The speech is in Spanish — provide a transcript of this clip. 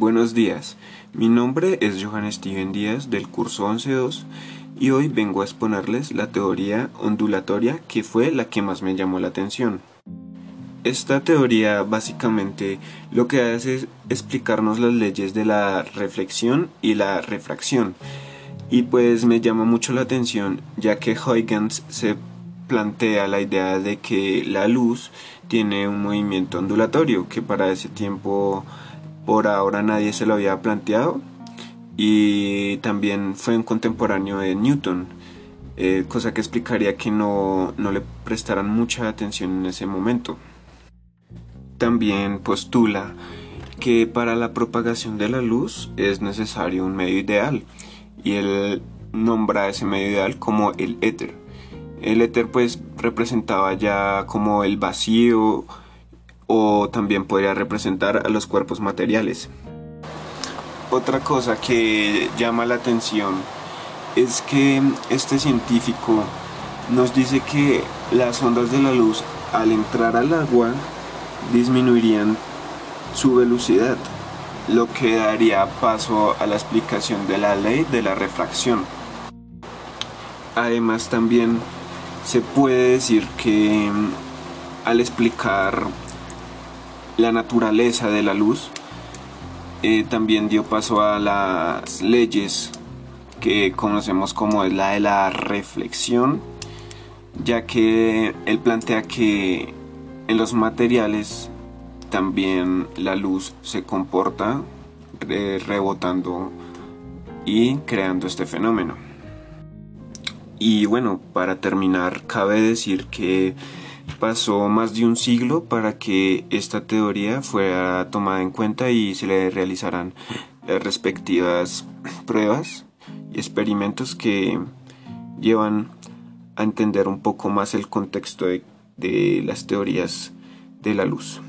Buenos días, mi nombre es Johan Steven Díaz del curso 11.2 y hoy vengo a exponerles la teoría ondulatoria que fue la que más me llamó la atención. Esta teoría básicamente lo que hace es explicarnos las leyes de la reflexión y la refracción y pues me llama mucho la atención ya que Huygens se plantea la idea de que la luz tiene un movimiento ondulatorio que para ese tiempo por ahora nadie se lo había planteado y también fue un contemporáneo de Newton, eh, cosa que explicaría que no, no le prestaran mucha atención en ese momento. También postula que para la propagación de la luz es necesario un medio ideal y él nombra ese medio ideal como el éter. El éter pues representaba ya como el vacío o también podría representar a los cuerpos materiales. Otra cosa que llama la atención es que este científico nos dice que las ondas de la luz al entrar al agua disminuirían su velocidad, lo que daría paso a la explicación de la ley de la refracción. Además también se puede decir que al explicar la naturaleza de la luz, eh, también dio paso a las leyes que conocemos como es la de la reflexión, ya que él plantea que en los materiales también la luz se comporta rebotando y creando este fenómeno. Y bueno, para terminar, cabe decir que Pasó más de un siglo para que esta teoría fuera tomada en cuenta y se le realizaran las respectivas pruebas y experimentos que llevan a entender un poco más el contexto de, de las teorías de la luz.